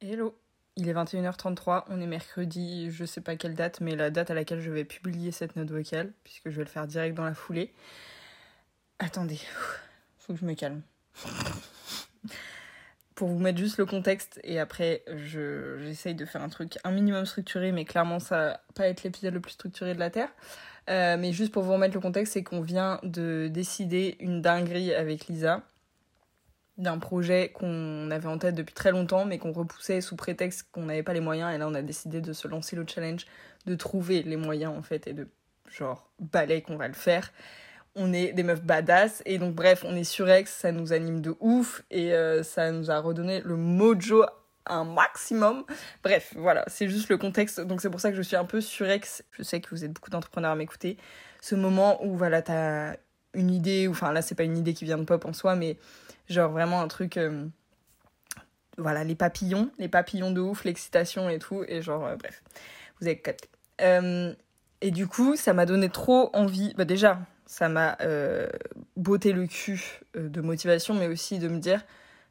Hello, il est 21h33, on est mercredi, je sais pas quelle date, mais la date à laquelle je vais publier cette note vocale, puisque je vais le faire direct dans la foulée. Attendez, faut que je me calme. Pour vous mettre juste le contexte, et après j'essaye de faire un truc un minimum structuré, mais clairement ça va pas être l'épisode le plus structuré de la Terre. Euh, mais juste pour vous remettre le contexte, c'est qu'on vient de décider une dinguerie avec Lisa d'un projet qu'on avait en tête depuis très longtemps, mais qu'on repoussait sous prétexte qu'on n'avait pas les moyens. Et là, on a décidé de se lancer le challenge, de trouver les moyens, en fait, et de, genre, balai qu'on va le faire. On est des meufs badass, et donc, bref, on est surex, ça nous anime de ouf, et euh, ça nous a redonné le mojo un maximum. Bref, voilà, c'est juste le contexte. Donc c'est pour ça que je suis un peu surex. Je sais que vous êtes beaucoup d'entrepreneurs à m'écouter. Ce moment où voilà, t'as une idée, enfin là c'est pas une idée qui vient de pop en soi, mais Genre vraiment un truc. Euh, voilà, les papillons, les papillons de ouf, l'excitation et tout. Et genre, euh, bref, vous avez capté. Euh, et du coup, ça m'a donné trop envie. Bah, déjà, ça m'a botté le cul de motivation, mais aussi de me dire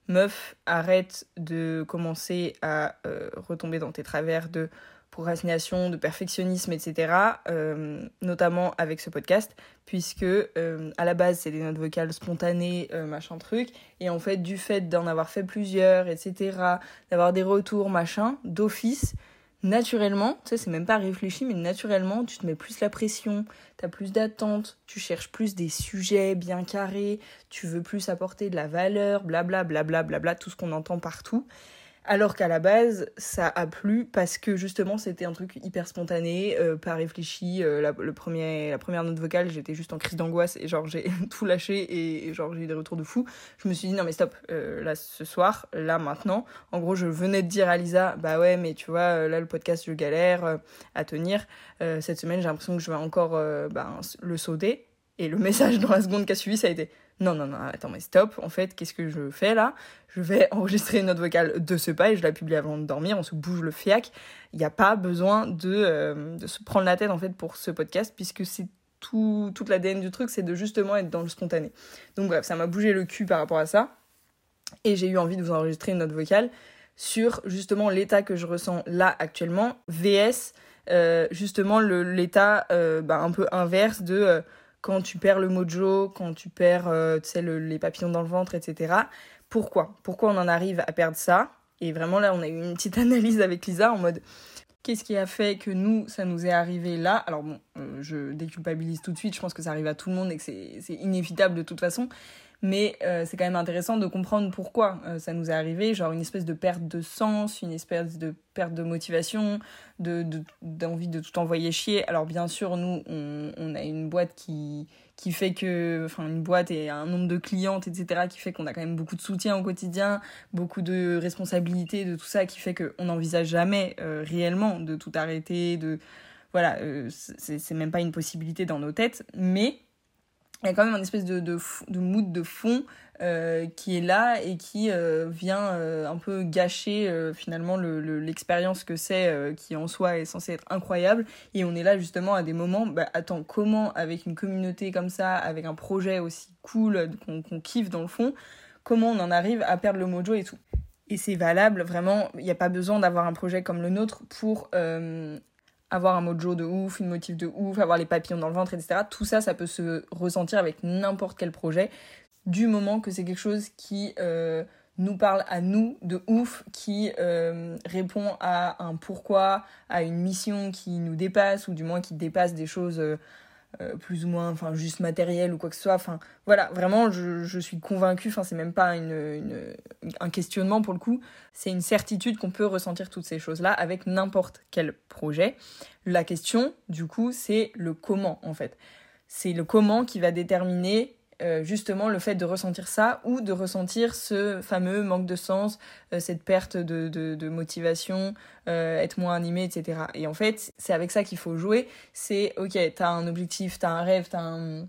meuf, arrête de commencer à retomber dans tes travers de procrastination, de perfectionnisme, etc. Euh, notamment avec ce podcast, puisque euh, à la base c'est des notes vocales spontanées, euh, machin truc, et en fait du fait d'en avoir fait plusieurs, etc., d'avoir des retours, machin, d'office, naturellement, tu sais, c'est même pas réfléchi, mais naturellement, tu te mets plus la pression, t'as plus d'attentes, tu cherches plus des sujets bien carrés, tu veux plus apporter de la valeur, blabla, blabla, blabla, tout ce qu'on entend partout. Alors qu'à la base, ça a plu parce que justement, c'était un truc hyper spontané, euh, pas réfléchi. Euh, la, première note vocale, j'étais juste en crise d'angoisse et genre j'ai tout lâché et, genre j'ai eu des retours de fou. Je me suis dit non mais stop, euh, là ce soir, là maintenant. En gros, je venais de dire à Lisa, bah ouais, mais tu vois, là le podcast, je galère à tenir. cette semaine, j'ai l'impression que je vais encore bah, le sauter. Et le message dans la seconde qui a suivi, ça a été non, non, non, attends, mais stop, en fait, qu'est-ce que je fais là? Je vais enregistrer une note vocale de ce pas et je la publie avant de dormir, on se bouge le fiac. Il n'y a pas besoin de, euh, de se prendre la tête en fait pour ce podcast, puisque c'est tout, toute l'ADN du truc, c'est de justement être dans le spontané. Donc bref, ça m'a bougé le cul par rapport à ça. Et j'ai eu envie de vous enregistrer une note vocale sur justement l'état que je ressens là actuellement, VS, euh, justement l'état euh, bah, un peu inverse de quand tu perds le mojo, quand tu perds euh, les papillons dans le ventre, etc. Pourquoi? Pourquoi on en arrive à perdre ça? Et vraiment là, on a eu une petite analyse avec Lisa en mode qu'est-ce qui a fait que nous, ça nous est arrivé là? Alors bon, euh, je déculpabilise tout de suite, je pense que ça arrive à tout le monde et que c'est inévitable de toute façon. Mais euh, c'est quand même intéressant de comprendre pourquoi euh, ça nous est arrivé, genre une espèce de perte de sens, une espèce de perte de motivation, de d'envie de, tout envoyer chier. Alors bien sûr, nous, on, on, a une boîte qui, qui fait que, enfin une boîte et un nombre de clientes, etc., qui fait qu'on a quand même beaucoup de soutien au quotidien, beaucoup de responsabilités, de tout ça, qui fait qu'on n'envisage jamais euh, réellement de tout arrêter, de... Voilà, c'est même pas une possibilité dans nos têtes, mais il y a quand même une espèce de, de, de mood de fond euh, qui est là et qui euh, vient euh, un peu gâcher finalement l'expérience le, que c'est, qui en soi est censée être incroyable. Et on est là justement à des moments, bah, attends, comment avec une communauté comme ça, avec un projet aussi cool qu'on kiffe dans le fond, comment on en arrive à perdre le mojo et tout et c'est valable, vraiment, il n'y a pas besoin d'avoir un projet comme le nôtre pour avoir un mojo de ouf, une motif de ouf, avoir les papillons dans le ventre, etc. Tout ça, ça peut se ressentir avec n'importe quel projet, du moment que c'est quelque chose qui euh, nous parle à nous de ouf, qui euh, répond à un pourquoi, à une mission qui nous dépasse, ou du moins qui dépasse des choses euh, euh, plus ou moins enfin juste matériel ou quoi que ce soit. Enfin voilà vraiment je, suis convaincue enfin c'est même pas une, une, un questionnement pour le coup. C'est une certitude qu'on peut ressentir toutes ces choses là avec n'importe quel projet. La question du coup c'est le comment en fait. C'est le comment qui va déterminer euh, justement le fait de ressentir ça ou de ressentir ce fameux manque de sens, euh, cette perte de, de, motivation, euh, être moins animé, etc. Et en fait, c'est avec ça qu'il faut jouer. C'est, ok, t'as un objectif, t'as un rêve, t'as un,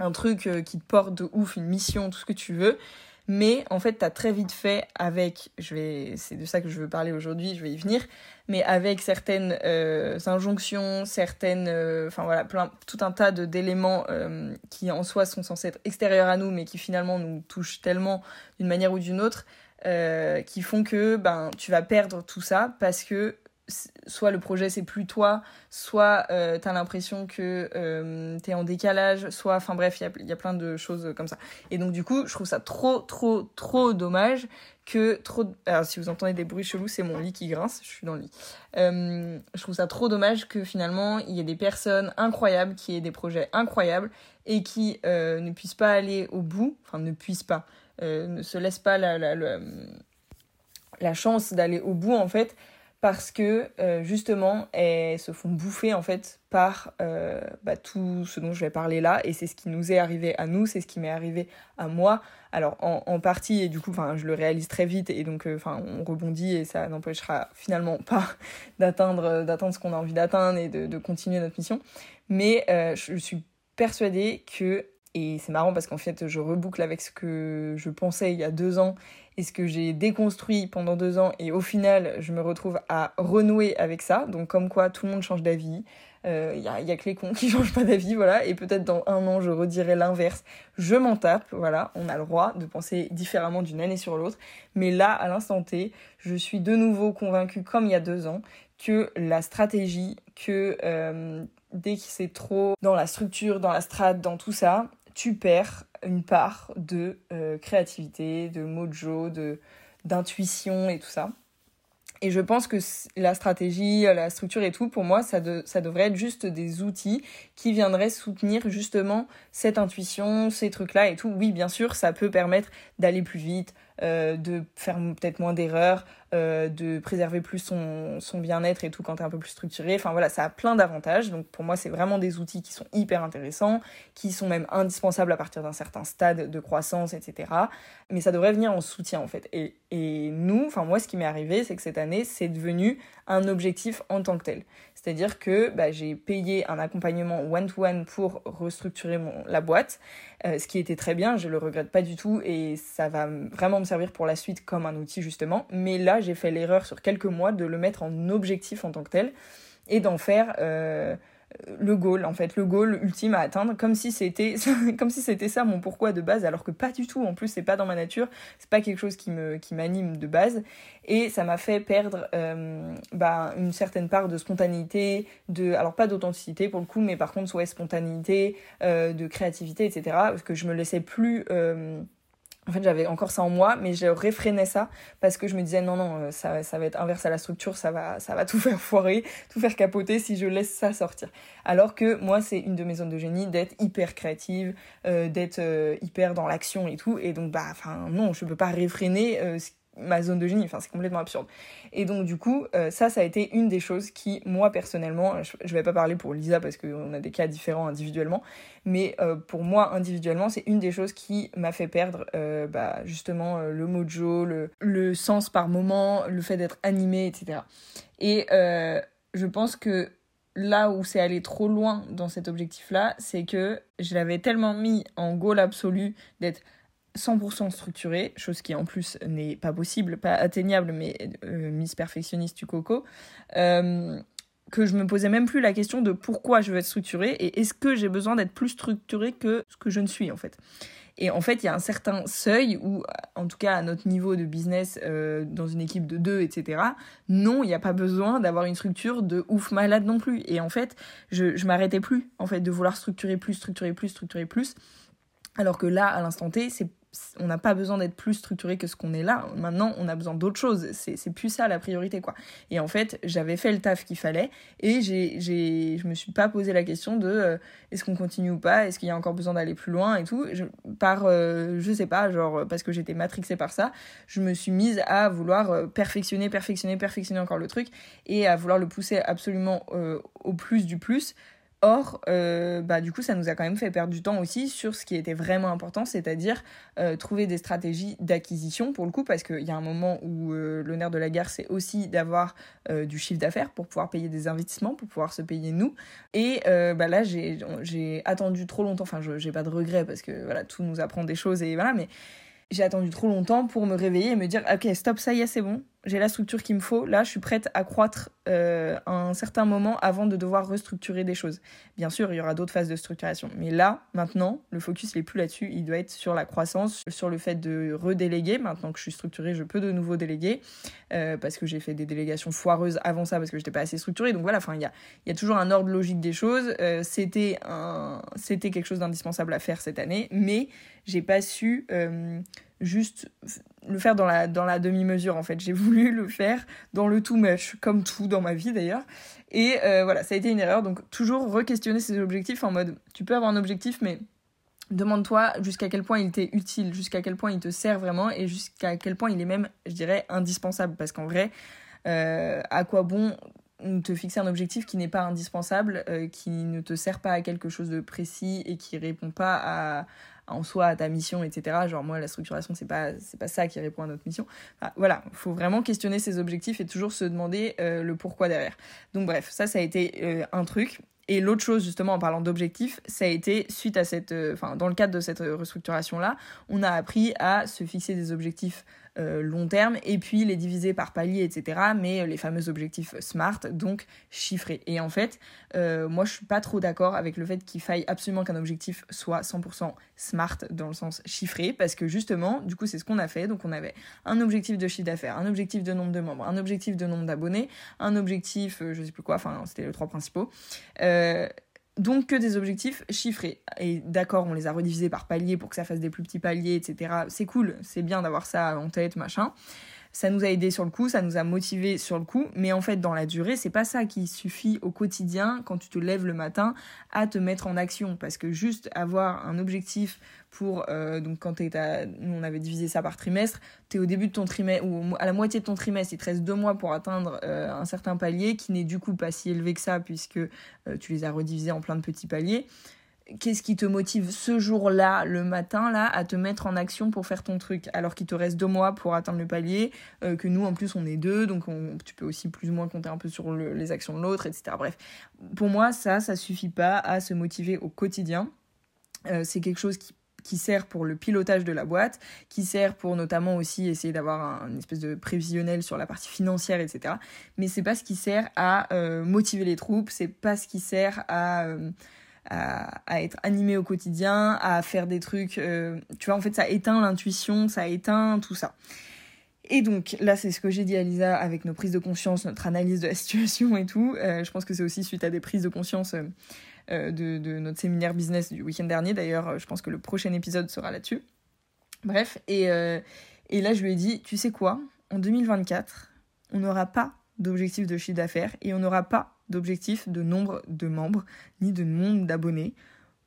un truc qui te porte de ouf, une mission, tout ce que tu veux. Mais en fait, t'as très vite fait avec, je vais, c'est de ça que je veux parler aujourd'hui, je vais y venir, mais avec certaines euh, injonctions, certaines, euh, enfin voilà, plein, tout un tas d'éléments euh, qui en soi sont censés être extérieurs à nous, mais qui finalement nous touchent tellement d'une manière ou d'une autre. qui font que ben, tu vas perdre tout ça parce que soit le projet c'est plus toi, soit euh, t'as l'impression que euh, t'es en décalage, soit, enfin bref, il y a, plein de choses comme ça. Et donc du coup, je trouve ça trop, trop, trop dommage que trop... Alors si vous entendez des bruits chelous, c'est mon lit qui grince, je suis dans le lit. Euh, je trouve ça trop dommage que finalement, il y ait des personnes incroyables, qui aient des projets incroyables, et qui ne puissent pas aller au bout, enfin ne puissent pas, ne se laissent pas la chance d'aller au bout en fait, parce que euh, justement elles se font bouffer en fait par euh, bah, tout ce dont je vais parler là. Et c'est ce qui nous est arrivé à nous c'est ce qui m'est arrivé à moi. Alors en, partie et du coup je le réalise très vite et donc euh, enfin on rebondit et ça n'empêchera finalement pas d'atteindre d'atteindre ce qu'on a envie d'atteindre et de, continuer notre mission. Mais je suis persuadée que et c'est marrant parce qu'en fait je reboucle avec ce que je pensais il y a deux ans et ce que j'ai déconstruit pendant deux ans et au final je me retrouve à renouer avec ça. Donc comme quoi tout le monde change d'avis. Il euh, y, a, y, a, que les cons qui changent pas d'avis, voilà. Et peut-être dans un an je redirai l'inverse. Je m'en tape, voilà. On a le droit de penser différemment d'une année sur l'autre. Mais là, à l'instant T, je suis de nouveau convaincue, comme il y a deux ans, que la stratégie, que euh, dès que c'est trop dans la structure, dans la strate, dans tout ça, tu perds une part de euh, créativité, de mojo, de d'intuition et tout ça. Et je pense que la stratégie, la structure et tout, pour moi, ça, ça devrait être juste des outils qui viendraient soutenir justement cette intuition, ces trucs-là et tout. Oui, bien sûr, ça peut permettre d'aller plus vite, euh, de faire peut-être moins d'erreurs, euh, de préserver plus son, bien-être et tout quand tu es un peu plus structuré. Enfin voilà, ça a plein d'avantages. Donc pour moi, c'est vraiment des outils qui sont hyper intéressants, qui sont même indispensables à partir d'un certain stade de croissance, etc. Mais ça devrait venir en soutien en fait. Et, et nous, enfin moi, ce qui m'est arrivé, c'est que cette année, c'est devenu un objectif en tant que tel. C'est-à-dire que bah, j'ai payé un accompagnement one-to-one pour restructurer mon, la boîte, euh, ce qui était très bien, je le regrette pas du tout et ça va vraiment me servir pour la suite comme un outil justement. Mais là, j'ai fait l'erreur sur quelques mois de le mettre en objectif en tant que tel et d'en faire... Euh, le goal en fait le goal ultime à atteindre comme si c'était si ça mon pourquoi de base alors que pas du tout en plus c'est pas dans ma nature c'est pas quelque chose qui qui m'anime de base et ça m'a fait perdre euh, bah, une certaine part de spontanéité de alors pas d'authenticité pour le coup mais par contre soit spontanéité euh, de créativité etc parce que je me laissais plus en fait, j'avais encore ça en moi, mais je réfrénais ça parce que je me disais non, non, euh, ça, va être inverse à la structure, ça va, ça va tout faire foirer, tout faire capoter si je laisse ça sortir. Alors que moi, c'est une de mes zones de génie d'être hyper créative, euh, d'être euh, hyper dans l'action et tout. Et donc, bah, enfin, non, je peux pas réfréner ma zone de génie. Enfin, c'est complètement absurde. Et donc, du coup, euh, ça, ça a été une des choses qui, moi, personnellement, je, ne vais pas parler pour Lisa parce qu'on a des cas différents individuellement, mais euh, pour moi, individuellement, c'est une des choses qui m'a fait perdre, euh, bah, justement, le mojo, le, le sens par moment, le fait d'être animé, etc. Et je pense que là où c'est allé trop loin dans cet objectif-là, c'est que je l'avais tellement mis en goal absolu d'être 100% structuré, chose qui en plus n'est pas possible, pas atteignable, mais euh, Miss Perfectionniste du Coco, euh, que je me posais même plus la question de pourquoi je veux être structuré et est-ce que j'ai besoin d'être plus structuré que ce que je ne suis en fait. Et en fait, il y a un certain seuil où, en tout cas à notre niveau de business, euh, dans une équipe de deux, etc., non, il n'y a pas besoin d'avoir une structure de ouf malade non plus. Et en fait, je, je m'arrêtais plus, en fait, de vouloir structurer plus, structurer plus, structurer plus. Alors que là, à l'instant T, c'est on n'a pas besoin d'être plus structuré que ce qu'on est là. Maintenant, on a besoin d'autre chose. C'est plus ça la priorité, quoi. Et en fait, j'avais fait le taf qu'il fallait et j'ai, j'ai, je me suis pas posé la question de euh, est-ce qu'on continue ou pas, est-ce qu'il y a encore besoin d'aller plus loin et tout? Je, par, euh, je sais pas, genre, parce que j'étais matrixée par ça, je me suis mise à vouloir euh, perfectionner, perfectionner, perfectionner encore le truc et à vouloir le pousser absolument au plus du plus Or, euh, bah, du coup, ça nous a quand même fait perdre du temps aussi sur ce qui était vraiment important, c'est-à-dire euh, trouver des stratégies d'acquisition pour le coup, parce qu'il y a un moment où euh, le nerf de la guerre, c'est aussi d'avoir du chiffre d'affaires pour pouvoir payer des investissements, pour pouvoir se payer nous. Et bah, là, j'ai attendu trop longtemps, enfin, j'ai pas de regrets parce que voilà, tout nous apprend des choses et voilà, mais j'ai attendu trop longtemps pour me réveiller et me dire, ok, stop, ça y est, c'est bon, j'ai la structure qu'il me faut, là je suis prête à croître euh, un certain moment avant de devoir restructurer des choses. Bien sûr, il y aura d'autres phases de structuration, mais là, maintenant, le focus n'est plus là-dessus, il doit être sur la croissance, sur le fait de redéléguer. Maintenant que je suis structurée, je peux de nouveau déléguer, euh, parce que j'ai fait des délégations foireuses avant ça, parce que je n'étais pas assez structurée. Donc voilà, il y a, toujours un ordre logique des choses. Euh, c'était quelque chose d'indispensable à faire cette année, mais j'ai pas su juste le faire dans la, dans la demi-mesure en fait. J'ai voulu le faire dans le too much, comme tout dans ma vie d'ailleurs. Et euh, voilà, ça a été une erreur. Donc toujours re-questionner ses objectifs en mode, tu peux avoir un objectif, mais demande-toi jusqu'à quel point il t'est utile, jusqu'à quel point il te sert vraiment et jusqu'à quel point il est même, je dirais, indispensable. Parce qu'en vrai, euh, à quoi bon te fixer un objectif qui n'est pas indispensable, euh, qui ne te sert pas à quelque chose de précis et qui répond pas à, en soi à ta mission, etc. Genre moi la structuration c'est pas pas ça qui répond à notre mission. Enfin, voilà, faut vraiment questionner ses objectifs et toujours se demander euh, le pourquoi derrière. Donc bref, ça ça a été euh, un truc. Et l'autre chose, justement, en parlant d'objectifs, ça a été, suite à cette, euh, enfin, dans le cadre de cette restructuration-là, on a appris à se fixer des objectifs euh, long terme et puis les diviser par palier, etc. Mais les fameux objectifs SMART, donc chiffrés. Et en fait, euh, moi je suis pas trop d'accord avec le fait qu'il faille absolument qu'un objectif soit 100% SMART dans le sens chiffré parce que justement, du coup, c'est ce qu'on a fait. Donc on avait un objectif de chiffre d'affaires, un objectif de nombre de membres, un objectif de nombre d'abonnés, un objectif, euh, je sais plus quoi, enfin c'était les trois principaux. Donc que des objectifs chiffrés. Et d'accord, on les a redivisés par paliers pour que ça fasse des plus petits paliers, etc. C'est cool, c'est bien d'avoir ça en tête, machin ça nous a aidé sur le coup, ça nous a motivé sur le coup, mais en fait dans la durée, c'est pas ça qui suffit au quotidien quand tu te lèves le matin à te mettre en action. Parce que juste avoir un objectif pour euh, donc quand nous on avait divisé ça par trimestre, tu es au début de ton trimestre ou à la moitié de ton trimestre, il te reste deux mois pour atteindre euh, un certain palier qui n'est du coup pas si élevé que ça puisque euh, tu les as redivisés en plein de petits paliers qu'est-ce qui te motive ce jour-là, le matin, là, à te mettre en action pour faire ton truc, alors qu'il te reste deux mois pour atteindre le palier, euh, que nous, en plus, on est deux, donc tu peux aussi plus ou moins compter un peu sur les actions de l'autre, etc. Bref, pour moi, ça, ça suffit pas à se motiver au quotidien. Euh, c'est quelque chose qui qui sert pour le pilotage de la boîte, qui sert pour notamment aussi essayer d'avoir un, une espèce de prévisionnel sur la partie financière, etc. Mais c'est pas ce qui sert à euh, motiver les troupes, c'est pas ce qui sert à à, être animé au quotidien, à faire des trucs. Euh, tu vois, en fait, ça éteint l'intuition, ça éteint tout ça. Et donc là, c'est ce que j'ai dit à Lisa avec nos prises de conscience, notre analyse de la situation et tout. Euh, je pense que c'est aussi suite à des prises de conscience euh, de, notre séminaire business du week-end dernier. D'ailleurs, je pense que le prochain épisode sera là-dessus. Bref, et, et là, je lui ai dit, tu sais quoi, en 2024, on n'aura pas d'objectif de chiffre d'affaires et on n'aura pas d'objectif de nombre de membres ni de nombre d'abonnés.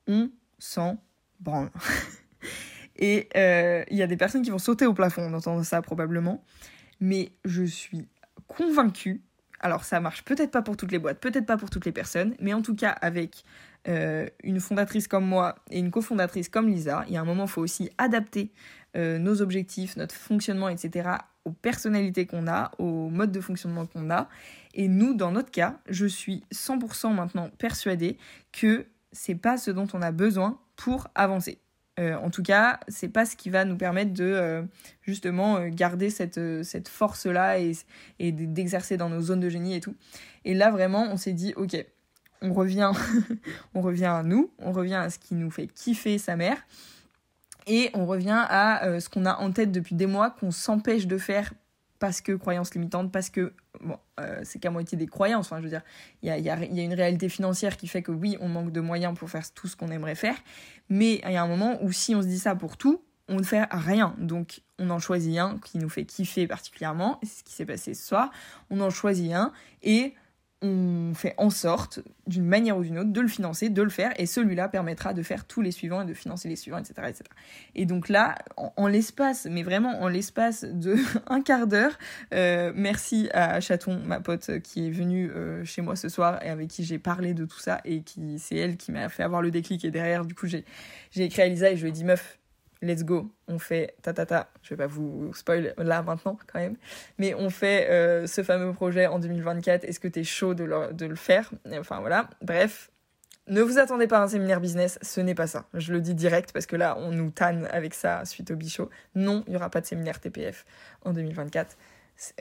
On s'en branle. et euh, il y a des personnes qui vont sauter au plafond en entendant ça probablement. Mais je suis convaincue, alors ça marche peut-être pas pour toutes les boîtes, peut-être pas pour toutes les personnes, mais en tout cas avec euh, une fondatrice comme moi et une cofondatrice comme Lisa, il y a un moment, il faut aussi adapter euh, nos objectifs, notre fonctionnement, etc., aux personnalités qu'on a, au mode de fonctionnement qu'on a. Et nous, dans notre cas, je suis 100% maintenant persuadée que c'est pas ce dont on a besoin pour avancer. Euh, en tout cas, c'est pas ce qui va nous permettre de euh, justement euh, garder cette, cette force-là et, et d'exercer dans nos zones de génie et tout. Et là, vraiment, on s'est dit, ok, on revient, on revient à nous, on revient à ce qui nous fait kiffer sa mère. Et on revient à ce qu'on a en tête depuis des mois, qu'on s'empêche de faire parce que croyances limitantes, parce que euh, c'est qu'à moitié des croyances. Je veux il y a, y, a, y a, une réalité financière qui fait que oui, on manque de moyens pour faire tout ce qu'on aimerait faire, mais il y a un moment où si on se dit ça pour tout, on ne fait rien. Donc, on en choisit un qui nous fait kiffer particulièrement. C'est ce qui s'est passé ce soir. On en choisit un et on fait en sorte, d'une manière ou d'une autre, de le financer, de le faire, et celui-là permettra de faire tous les suivants et de financer les suivants, etc. etc. Et donc là, en, l'espace, mais vraiment en l'espace de un quart d'heure, euh, merci à Chaton, ma pote, qui est venue euh, chez moi ce soir et avec qui j'ai parlé de tout ça, et qui c'est elle qui m'a fait avoir le déclic, et derrière, du coup, j'ai écrit à Lisa et je lui ai dit, meuf, let's go, on fait ta ta ta, je vais pas vous spoil là maintenant quand même, mais on fait euh, ce fameux projet en 2024, est-ce que tu es chaud de le, de le faire? Enfin voilà, bref, ne vous attendez pas à un séminaire business, ce n'est pas ça. Je le dis direct parce que là, on nous tanne avec ça suite au bichot. Non, il n'y aura pas de séminaire TPF en 2024.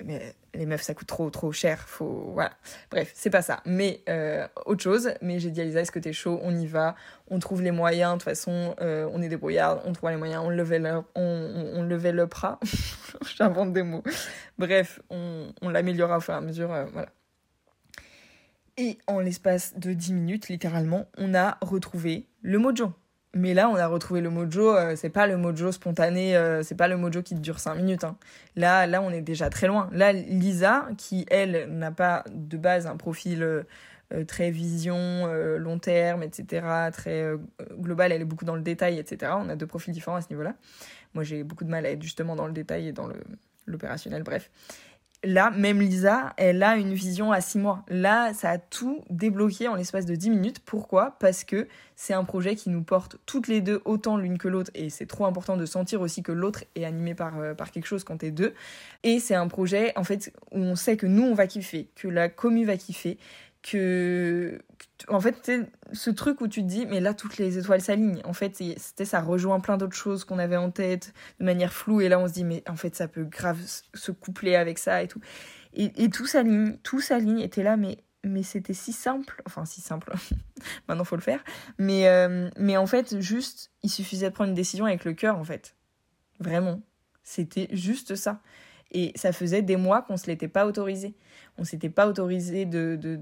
Mais les meufs ça coûte trop trop cher. Faut voilà. Bref c'est pas ça. Mais euh, autre chose. Mais j'ai dit à Lisa est-ce que t'es chaud? On y va. On trouve les moyens. De toute façon euh, on est débrouillard. On trouve les moyens. On levait le on, on, bras j'invente des mots. Bref on, on l'améliorera au fur et à mesure euh, voilà. Et en l'espace de 10 minutes littéralement on a retrouvé le mojo mais là, on a retrouvé le mojo. Euh, c'est pas le mojo spontané, euh, c'est pas le mojo qui dure 5 minutes. Hein. Là, là, on est déjà très loin. Là, Lisa, qui elle n'a pas de base un profil euh, très vision, long terme, etc., très global, elle est beaucoup dans le détail, etc. On a deux profils différents à ce niveau-là. Moi, j'ai beaucoup de mal à être justement dans le détail et dans l'opérationnel, bref là, même Lisa, elle a une vision à 6 mois. Là, ça a tout débloqué en l'espace de 10 minutes. Pourquoi? Parce que c'est un projet qui nous porte toutes les deux autant l'une que l'autre. Et c'est trop important de sentir aussi que l'autre est animé par, euh, par quelque chose quand t'es deux. Et c'est un projet, en fait, où on sait que nous, on va kiffer, que la commu va kiffer, que en fait ce truc où tu te dis mais là toutes les étoiles s'alignent. En fait c'était ça rejoint plein d'autres choses qu'on avait en tête de manière floue. Et là on se dit mais en fait ça peut grave se coupler avec ça et tout. Et, tout s'aligne tout s'aligne. Et t'es là mais mais c'était si simple. Enfin si simple. Maintenant faut le faire. Mais euh, mais en fait juste il suffisait de prendre une décision avec le cœur en fait. Vraiment. C'était juste ça. Et ça faisait des mois qu'on se l'était pas autorisé. On s'était pas autorisé de, de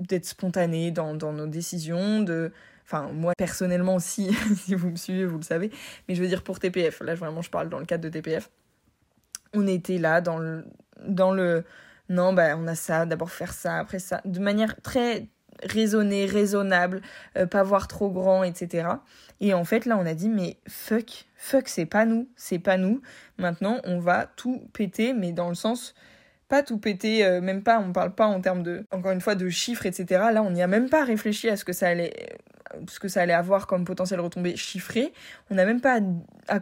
d'être spontané dans, dans, nos décisions, de... Enfin, moi, personnellement, si, si vous me suivez, vous le savez. Mais je veux dire, pour TPF, là, vraiment, je parle dans le cadre de TPF. On était là dans le... Dans le non, bah, on a ça, d'abord faire ça, après ça, de manière très raisonnée, raisonnable, euh, pas voir trop grand, etc. Et en fait, là, on a dit, mais fuck, fuck, c'est pas nous, c'est pas nous. Maintenant, on va tout péter, mais dans le sens pas tout péter, euh, même pas, on parle pas en termes de, encore une fois, de chiffres, etc. Là, on n'y a même pas réfléchi à ce que ça allait, avoir comme potentiel retombée chiffré. On n'a même pas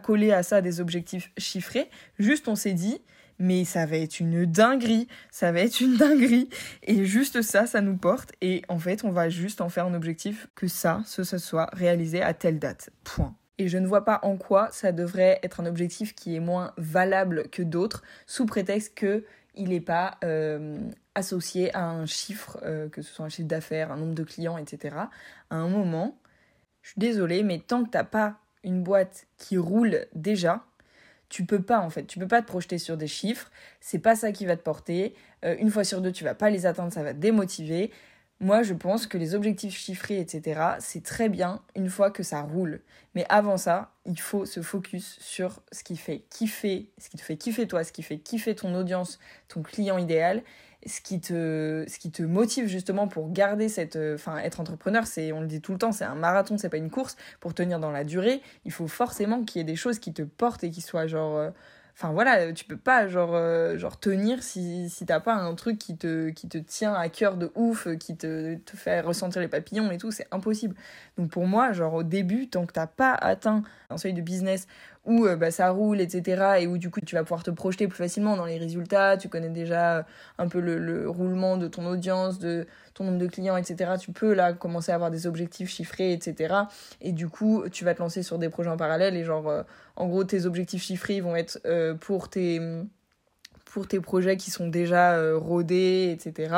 coller à ça des objectifs chiffrés. Juste, on s'est dit, mais ça va être une dinguerie, ça va être une dinguerie. Et juste ça, ça nous porte. Et en fait, on va juste en faire un objectif que ça, ce, ce soit réalisé à telle date. Point. Et je ne vois pas en quoi ça devrait être un objectif qui est moins valable que d'autres, sous prétexte que il n'est pas euh, associé à un chiffre, euh, que ce soit un chiffre d'affaires, un nombre de clients, etc. À un moment, je suis désolée, mais tant que tu n'as pas une boîte qui roule déjà, tu peux pas en fait, tu peux pas te projeter sur des chiffres, c'est pas ça qui va te porter. Euh, une fois sur deux, tu vas pas les atteindre, ça va te démotiver. Moi, je pense que les objectifs chiffrés, etc., c'est très bien une fois que ça roule. Mais avant ça, il faut se focus sur ce qui fait kiffer, ce qui te fait kiffer toi, ce qui fait kiffer ton audience, ton client idéal, ce qui te, motive justement pour garder cette, enfin, être entrepreneur, c'est, on le dit tout le temps, c'est un marathon, c'est pas une course. Pour tenir dans la durée, il faut forcément qu'il y ait des choses qui te portent et qui soient genre euh, Enfin voilà, tu peux pas euh, genre tenir si, si t'as pas un truc qui te, tient à cœur de ouf, qui te, te fait ressentir les papillons et tout, c'est impossible. Donc pour moi, genre au début, tant que t'as pas atteint un seuil de business où euh, bah, ça roule, etc. Et où du coup tu vas pouvoir te projeter plus facilement dans les résultats, tu connais déjà euh, un peu le, roulement de ton audience, de ton nombre de clients, etc. Tu peux là commencer à avoir des objectifs chiffrés, etc. Et du coup tu vas te lancer sur des projets en parallèle et genre euh, en gros tes objectifs chiffrés vont être pour tes pour tes projets qui sont déjà euh, rodés, etc.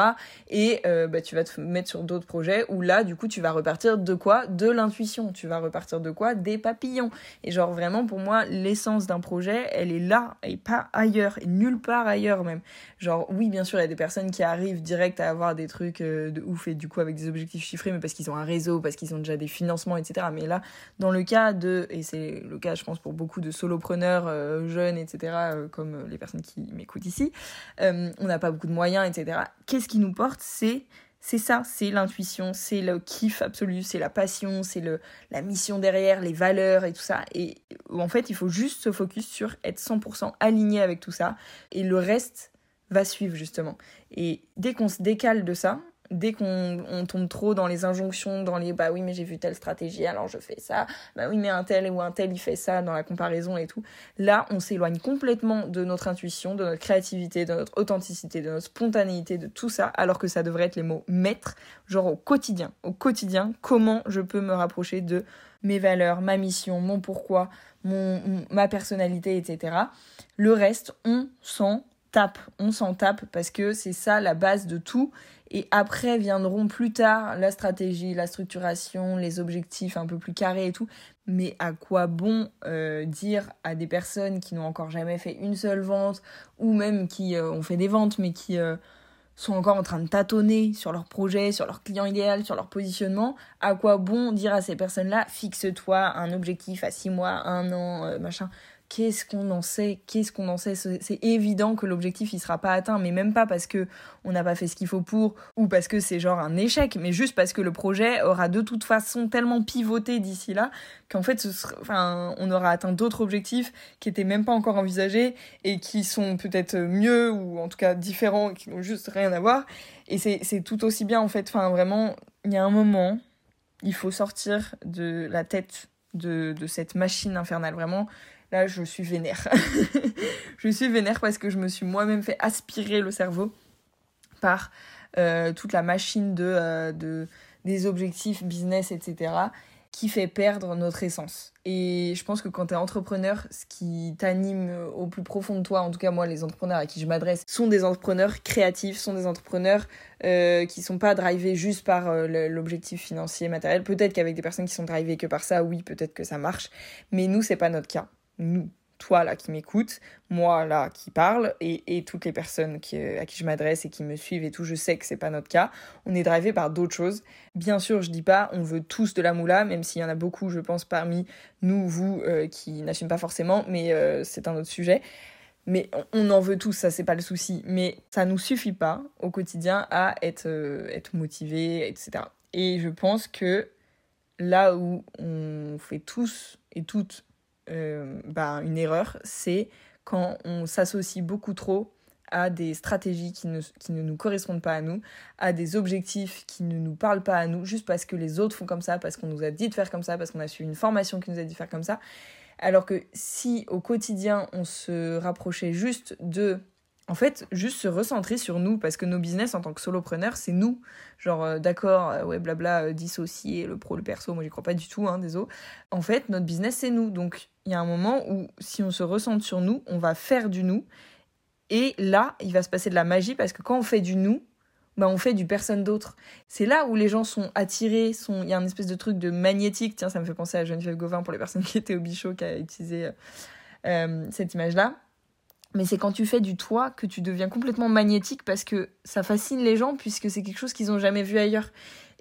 Et euh, bah, tu vas te mettre sur d'autres projets où là, du coup, tu vas repartir de quoi? De l'intuition. Tu vas repartir de quoi? Des papillons. Et genre, vraiment, pour moi, l'essence d'un projet, elle est là et pas ailleurs, et nulle part ailleurs même. Genre, oui, bien sûr, il y a des personnes qui arrivent direct à avoir des trucs euh, de ouf et du coup avec des objectifs chiffrés, mais parce qu'ils ont un réseau, parce qu'ils ont déjà des financements, etc. Mais là, dans le cas de, et c'est le cas, je pense, pour beaucoup de solopreneurs jeunes, etc., comme les personnes qui m'écoutent ici, euh, on n'a pas beaucoup de moyens, etc. Qu'est-ce qui nous porte? C'est c'est ça, c'est l'intuition, c'est le kiff absolu, c'est la passion, c'est le la mission derrière, les valeurs et tout ça. Et en fait, il faut juste se focus sur être 100% aligné avec tout ça et le reste va suivre justement. Et dès qu'on se décale de ça, dès qu'on tombe trop dans les injonctions, dans les bah oui, mais j'ai vu telle stratégie, alors je fais ça, bah oui, mais un tel ou un tel il fait ça dans la comparaison et tout, là on s'éloigne complètement de notre intuition, de notre créativité, de notre authenticité, de notre spontanéité, de tout ça, alors que ça devrait être les mots maîtres, genre au quotidien. Au quotidien, comment je peux me rapprocher de mes valeurs, ma mission, mon pourquoi, mon, ma personnalité, etc. Le reste, on s'en tape, on s'en tape parce que c'est ça la base de tout. Et après viendront plus tard la stratégie, la structuration, les objectifs un peu plus carrés et tout. Mais à quoi bon euh, dire à des personnes qui n'ont encore jamais fait une seule vente ou même qui euh, ont fait des ventes mais qui euh, sont encore en train de tâtonner sur leur projet, sur leur client idéal, sur leur positionnement, à quoi bon dire à ces personnes-là, fixe-toi un objectif à six mois, un an, machin qu'est-ce qu'on en sait Qu'est-ce qu'on en sait C'est évident que l'objectif il sera pas atteint, mais même pas parce que on n'a pas fait ce qu'il faut pour ou parce que c'est genre un échec, mais juste parce que le projet aura de toute façon tellement pivoté d'ici là qu'en fait, enfin, on aura atteint d'autres objectifs qui étaient même pas encore envisagés et qui sont peut-être mieux ou en tout cas différents, qui n'ont juste rien à voir. Et c'est tout aussi bien en fait. Enfin, vraiment, il y a un moment, il faut sortir de la tête de cette machine infernale. Vraiment, Là, je suis vénère. je suis vénère parce que je me suis moi-même fait aspirer le cerveau par euh, toute la machine de, euh, de, des objectifs business, etc., qui fait perdre notre essence. Et je pense que quand tu es entrepreneur, ce qui t'anime au plus profond de toi, en tout cas moi, les entrepreneurs à qui je m'adresse, sont des entrepreneurs créatifs, sont des entrepreneurs euh, qui sont pas drivés juste par euh, l'objectif financier, matériel. Peut-être qu'avec des personnes qui sont drivées que par ça, oui, peut-être que ça marche. Mais nous, c'est pas notre cas nous, toi là qui m'écoutes, moi là qui parle, et, toutes les personnes qui, à qui je m'adresse et qui me suivent et tout, je sais que c'est pas notre cas. On est drivé par d'autres choses. Bien sûr, je dis pas on veut tous de la moula, même s'il y en a beaucoup, je pense, parmi nous, vous, euh, qui n'assument pas forcément, mais euh, c'est un autre sujet. Mais on en veut tous, ça c'est pas le souci. Mais ça nous suffit pas au quotidien à être, euh, être motivé, etc. Et je pense que là où on fait tous et toutes euh, bah, une erreur, c'est quand on s'associe beaucoup trop à des stratégies qui ne, qui ne nous correspondent pas à nous, à des objectifs qui ne nous parlent pas à nous, juste parce que les autres font comme ça, parce qu'on nous a dit de faire comme ça, parce qu'on a suivi une formation qui nous a dit de faire comme ça. Alors que si au quotidien on se rapprochait juste de en fait, juste se recentrer sur nous, parce que nos business en tant que solopreneurs, c'est nous. Genre, euh, d'accord, euh, ouais, blabla, euh, dissocier le pro, le perso, moi j'y crois pas du tout, hein, désolé. En fait, notre business, c'est nous. Donc, il y a un moment où, si on se ressente sur nous, on va faire du nous. Et là, il va se passer de la magie, parce que quand on fait du nous, bah, on fait du personne d'autre. C'est là où les gens sont attirés, sont... il y a un espèce de truc de magnétique. Tiens, ça me fait penser à Geneviève Gauvin pour les personnes qui étaient au bichot, qui a utilisé cette image-là mais c'est quand tu fais du toi que tu deviens complètement magnétique parce que ça fascine les gens puisque c'est quelque chose qu'ils n'ont jamais vu ailleurs.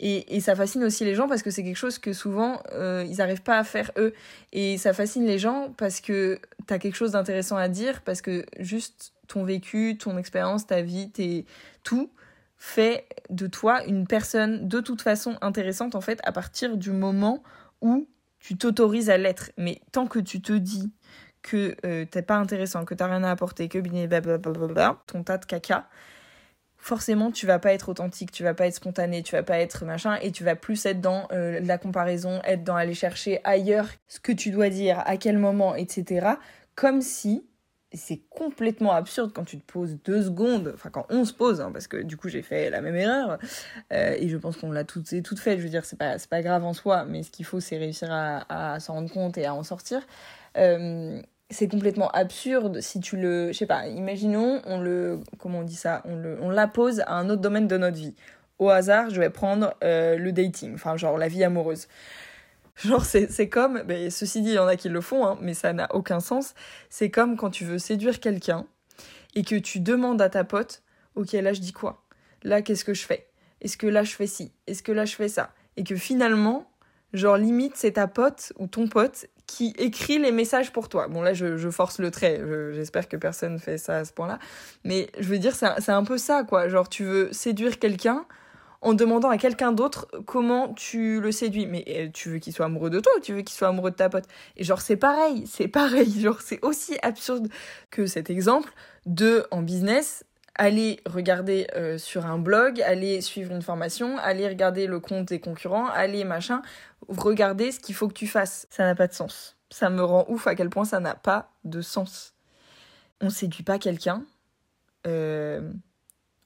Et, ça fascine aussi les gens parce que c'est quelque chose que souvent euh, ils n'arrivent pas à faire eux. Et ça fascine les gens parce que tu as quelque chose d'intéressant à dire, parce que juste ton vécu, ton expérience, ta vie, tes... tout fait de toi une personne de toute façon intéressante en fait à partir du moment où tu t'autorises à l'être. Mais tant que tu te dis que euh, t'es pas intéressant, que t'as rien à apporter, que blablabla, ton tas de caca, forcément tu vas pas être authentique, tu vas pas être spontané, tu vas pas être machin, et tu vas plus être dans euh, la comparaison, être dans aller chercher ailleurs ce que tu dois dire, à quel moment, etc. Comme si, c'est complètement absurde quand tu te poses deux secondes, enfin quand on se pose, hein, parce que du coup j'ai fait la même erreur, euh, et je pense qu'on l'a toutes, toutes fait, je veux dire, c'est pas, pas grave en soi, mais ce qu'il faut c'est réussir à, à s'en rendre compte et à en sortir. Euh, c'est complètement absurde si tu le je sais pas imaginons on le comment on dit ça on le on l'appose à un autre domaine de notre vie. Au hasard je vais prendre euh, le dating enfin genre la vie amoureuse. Genre c'est comme mais ceci dit il y en a qui le font hein, mais ça n'a aucun sens. C'est comme quand tu veux séduire quelqu'un et que tu demandes à ta pote ok là je dis quoi? Là qu'est-ce que je fais? Est-ce que là je fais ci? Est-ce que là je fais ça? Et que finalement Genre limite c'est ta pote ou ton pote qui écrit les messages pour toi. Bon là je, force le trait, j'espère que personne fait ça à ce point-là. Mais je veux dire c'est un peu ça quoi. Genre tu veux séduire quelqu'un en demandant à quelqu'un d'autre comment tu le séduis. Mais eh, tu veux qu'il soit amoureux de toi ou tu veux qu'il soit amoureux de ta pote? Et genre c'est pareil, c'est pareil. Genre c'est aussi absurde que cet exemple de en business aller regarder euh, sur un blog, aller suivre une formation, aller regarder le compte des concurrents, aller machin, regarder ce qu'il faut que tu fasses. Ça n'a pas de sens. Ça me rend ouf à quel point ça n'a pas de sens. On séduit pas quelqu'un euh,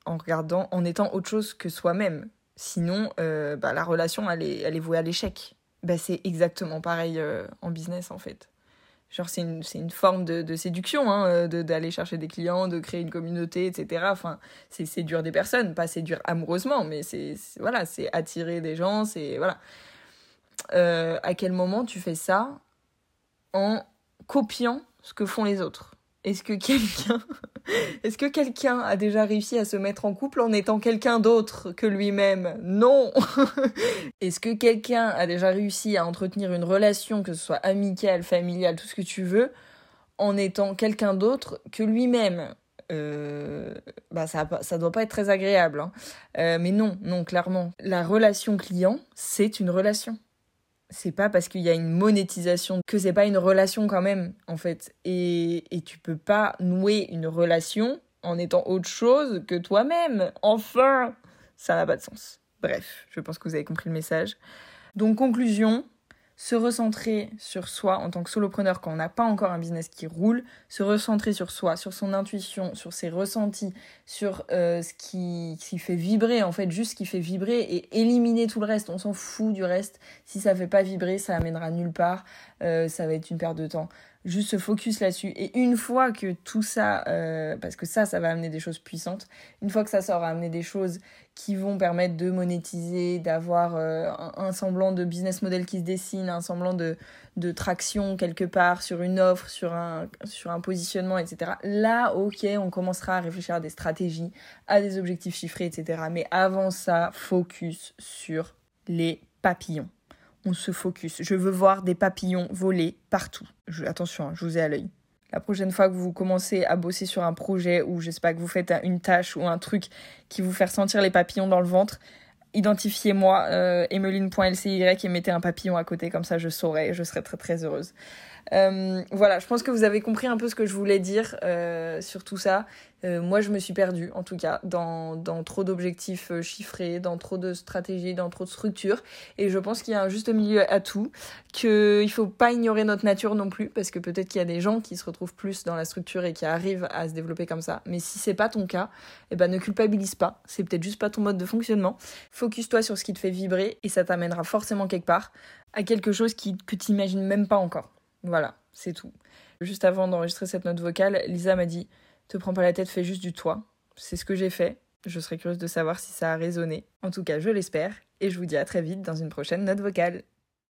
en regardant, en étant autre chose que soi-même. Sinon, euh, bah, la relation, elle est, elle est vouée à l'échec. Bah, c'est exactement pareil en business en fait. Genre, c'est une, une, forme de, séduction, hein, d'aller chercher des clients, de créer une communauté, etc. C'est séduire des personnes, pas séduire amoureusement, mais c'est voilà, c'est attirer des gens, c'est voilà. Euh, à quel moment tu fais ça en copiant ce que font les autres? Est-ce que quelqu'un est-ce que quelqu'un a déjà réussi à se mettre en couple en étant quelqu'un d'autre que lui-même? Non! Est-ce que quelqu'un a déjà réussi à entretenir une relation, que ce soit amicale, familiale, tout ce que tu veux, en étant quelqu'un d'autre que lui-même? Euh, bah ça ça doit pas être très agréable hein. euh, mais non non clairement. La relation client c'est une relation c'est pas parce qu'il y a une monétisation que c'est pas une relation quand même, en fait. Et, et tu peux pas nouer une relation en étant autre chose que toi-même. Enfin, ça n'a pas de sens. Bref, je pense que vous avez compris le message. Donc, conclusion, se recentrer sur soi en tant que solopreneur quand on n'a pas encore un business qui roule, se recentrer sur soi, sur son intuition, sur ses ressentis, sur euh, ce qui, fait vibrer, en fait, juste ce qui fait vibrer et éliminer tout le reste. On s'en fout du reste. Si ça fait pas vibrer, ça amènera nulle part. Euh, ça va être une perte de temps juste se focus là-dessus. Et une fois que tout ça, euh, parce que ça, ça va amener des choses puissantes, une fois que ça, aura amené des choses qui vont permettre de monétiser, d'avoir euh, un, semblant de business model qui se dessine, un semblant de, de traction quelque part sur une offre, sur un, sur un positionnement, etc. Là, ok, on commencera à réfléchir à des stratégies, à des objectifs chiffrés, etc. Mais avant ça, focus sur les papillons on se focus. Je veux voir des papillons voler partout. attention, hein, je vous ai à l'œil. La prochaine fois que vous commencez à bosser sur un projet ou je sais pas que vous faites une tâche ou un truc qui vous fait sentir les papillons dans le ventre, identifiez-moi euh, et mettez un papillon à côté comme ça je saurai, je serai très très heureuse. Euh, voilà, je pense que vous avez compris un peu ce que je voulais dire euh, sur tout ça. Euh, moi, je me suis perdue, en tout cas, dans, dans trop d'objectifs chiffrés, dans trop de stratégies, dans trop de structures. Et je pense qu'il y a un juste milieu à tout, qu'il faut pas ignorer notre nature non plus, parce que peut-être qu'il y a des gens qui se retrouvent plus dans la structure et qui arrivent à se développer comme ça. Mais si c'est pas ton cas, eh ben, ne culpabilise pas. C'est peut-être juste pas ton mode de fonctionnement. Focus-toi sur ce qui te fait vibrer et ça t'amènera forcément quelque part à quelque chose qui, que tu n'imagines même pas encore. Voilà, c'est tout. Juste avant d'enregistrer cette note vocale, Lisa m'a dit Te prends pas la tête, fais juste du toi. C'est ce que j'ai fait. Je serais curieuse de savoir si ça a résonné. En tout cas, je l'espère. Et je vous dis à très vite dans une prochaine note vocale.